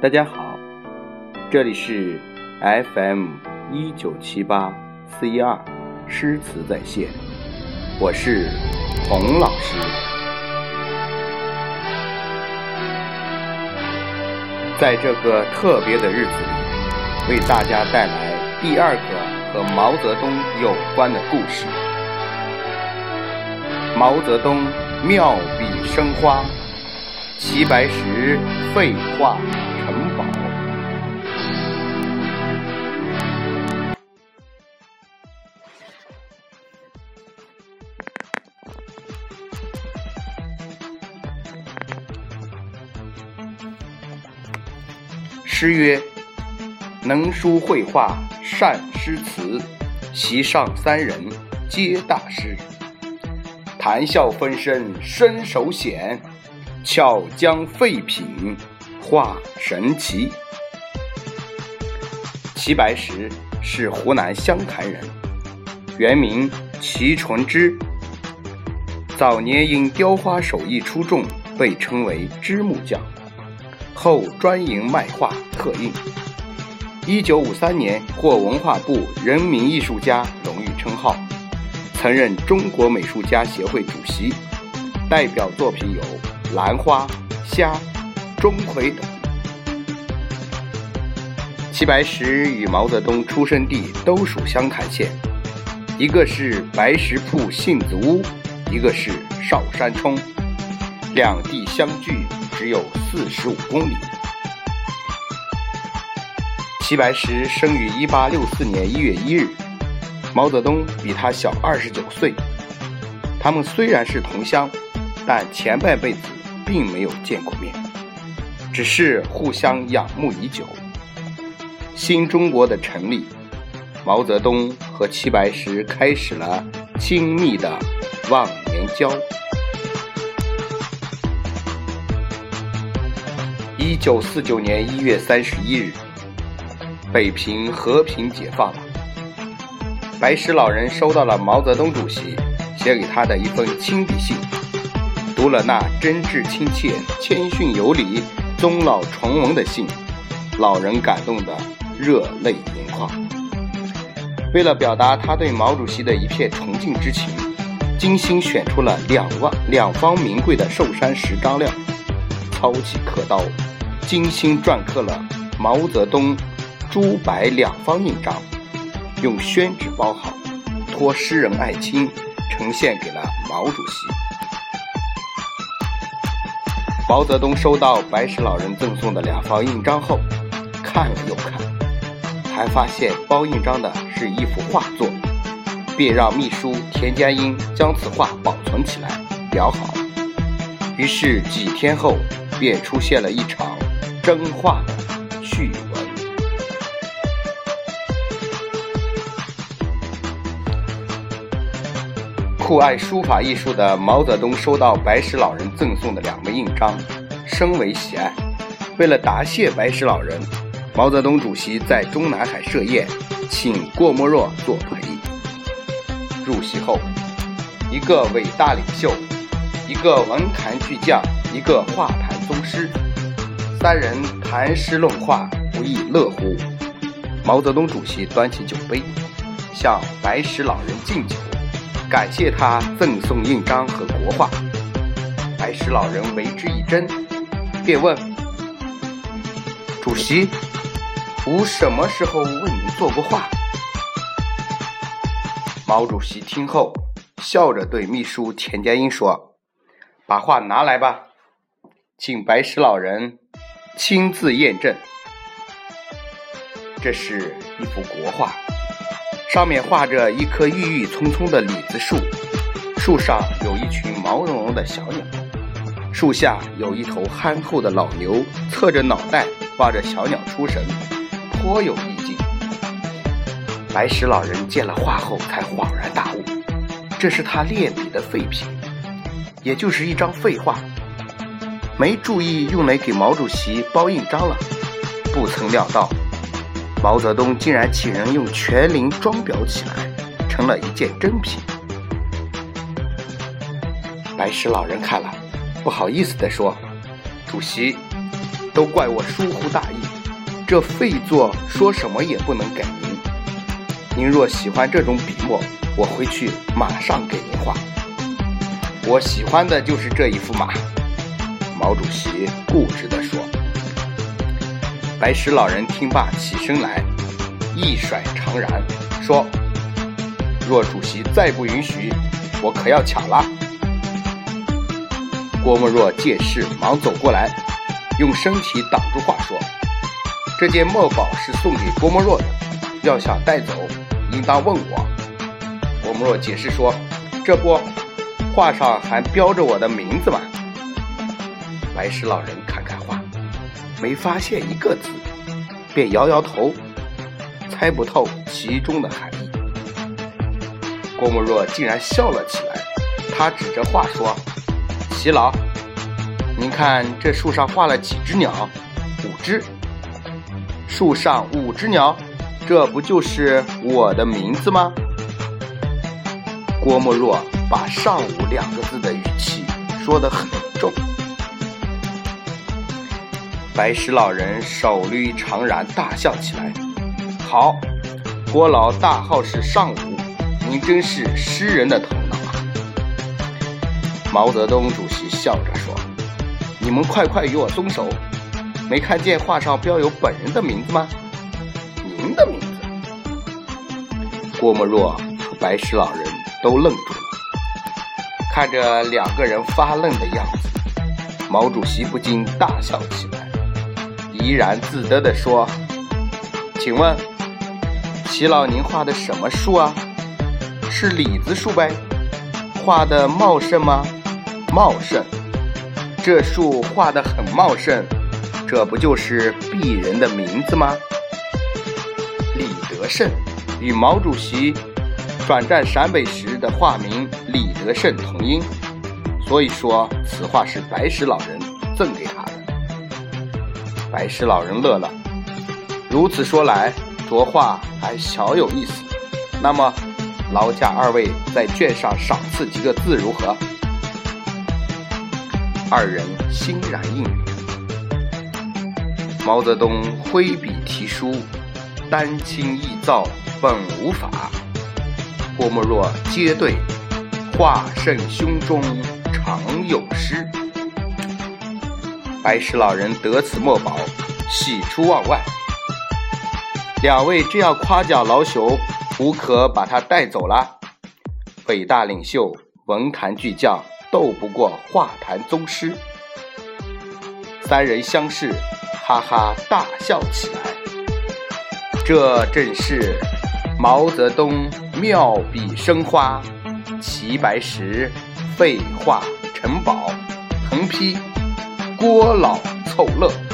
大家好，这里是 FM 一九七八四一二诗词在线，我是洪老师。在这个特别的日子里，为大家带来第二个和毛泽东有关的故事。毛泽东妙笔生花，齐白石废话城堡。诗曰：“能书绘画善诗词，席上三人皆大师。谈笑风生身手显，巧将废品画神奇。”齐白石是湖南湘潭人，原名齐纯之。早年因雕花手艺出众，被称为芝木匠。后专营卖画刻印。一九五三年获文化部人民艺术家荣誉称号，曾任中国美术家协会主席。代表作品有《兰花》《虾》《钟馗》等。齐白石与毛泽东出生地都属湘潭县，一个是白石铺杏子屋，一个是少山冲，两地相距。只有四十五公里。齐白石生于一八六四年一月一日，毛泽东比他小二十九岁。他们虽然是同乡，但前半辈子并没有见过面，只是互相仰慕已久。新中国的成立，毛泽东和齐白石开始了亲密的忘年交。一九四九年一月三十一日，北平和平解放了。白石老人收到了毛泽东主席写给他的一封亲笔信，读了那真挚亲切、谦逊有礼、终老崇文的信，老人感动得热泪盈眶。为了表达他对毛主席的一片崇敬之情，精心选出了两万两方名贵的寿山石张料，操起刻刀。精心篆刻了毛泽东朱白两方印章，用宣纸包好，托诗人爱卿呈现给了毛主席。毛泽东收到白石老人赠送的两方印章后，看了又看，还发现包印章的是一幅画作，便让秘书田家英将此画保存起来，裱好。于是几天后，便出现了一场。真画的趣酷爱书法艺术的毛泽东收到白石老人赠送的两枚印章，深为喜爱。为了答谢白石老人，毛泽东主席在中南海设宴，请郭沫若作陪。入席后，一个伟大领袖，一个文坛巨匠，一个画坛宗师。三人谈诗论画，不亦乐乎。毛泽东主席端起酒杯，向白石老人敬酒，感谢他赠送印章和国画。白石老人为之一振，便问：“主席，吾什么时候为您做过画？”毛主席听后，笑着对秘书钱家英说：“把画拿来吧，请白石老人。”亲自验证，这是一幅国画，上面画着一棵郁郁葱葱的李子树，树上有一群毛茸茸的小鸟，树下有一头憨厚的老牛，侧着脑袋望着小鸟出神，颇有意境。白石老人见了画后，才恍然大悟，这是他练笔的废品，也就是一张废画。没注意用来给毛主席包印章了，不曾料到毛泽东竟然请人用全鳞装裱起来，成了一件真品。白石老人看了，不好意思地说：“主席，都怪我疏忽大意，这废作说什么也不能给您。您若喜欢这种笔墨，我回去马上给您画。我喜欢的就是这一幅马。毛主席固执地说。白石老人听罢起身来，一甩长髯，说：“若主席再不允许，我可要抢了。”郭沫若见势，忙走过来，用身体挡住画说：“这件墨宝是送给郭沫若的，要想带走，应当问我。”郭沫若解释说：“这不，画上还标着我的名字吗？”白石老人看。没发现一个字，便摇摇头，猜不透其中的含义。郭沫若竟然笑了起来，他指着画说：“齐老，您看这树上画了几只鸟？五只。树上五只鸟，这不就是我的名字吗？”郭沫若把“上午”两个字的语气说得很重。白石老人手捋长髯，大笑起来。好，郭老大号是上午，您真是诗人的头脑啊！毛泽东主席笑着说：“你们快快与我松手！没看见画上标有本人的名字吗？您的名字。”郭沫若和白石老人都愣住了，看着两个人发愣的样子，毛主席不禁大笑起来。怡然自得地说：“请问，齐老您画的什么树啊？是李子树呗？画的茂盛吗？茂盛。这树画的很茂盛，这不就是鄙人的名字吗？李德胜与毛主席转战陕北时的化名李德胜同音，所以说此画是白石老人赠给他”白石老人乐了。如此说来，着画还小有意思。那么，劳驾二位在卷上赏赐几个字如何？二人欣然应允。毛泽东挥笔题书：“丹青易造本无法。”郭沫若接对：“画圣胸中常有诗。”白石老人得此墨宝，喜出望外。两位这样夸奖老朽，无可把他带走了。伟大领袖，文坛巨匠，斗不过画坛宗师。三人相视，哈哈大笑起来。这正是毛泽东妙笔生花，齐白石废画成宝，横批。郭老凑乐。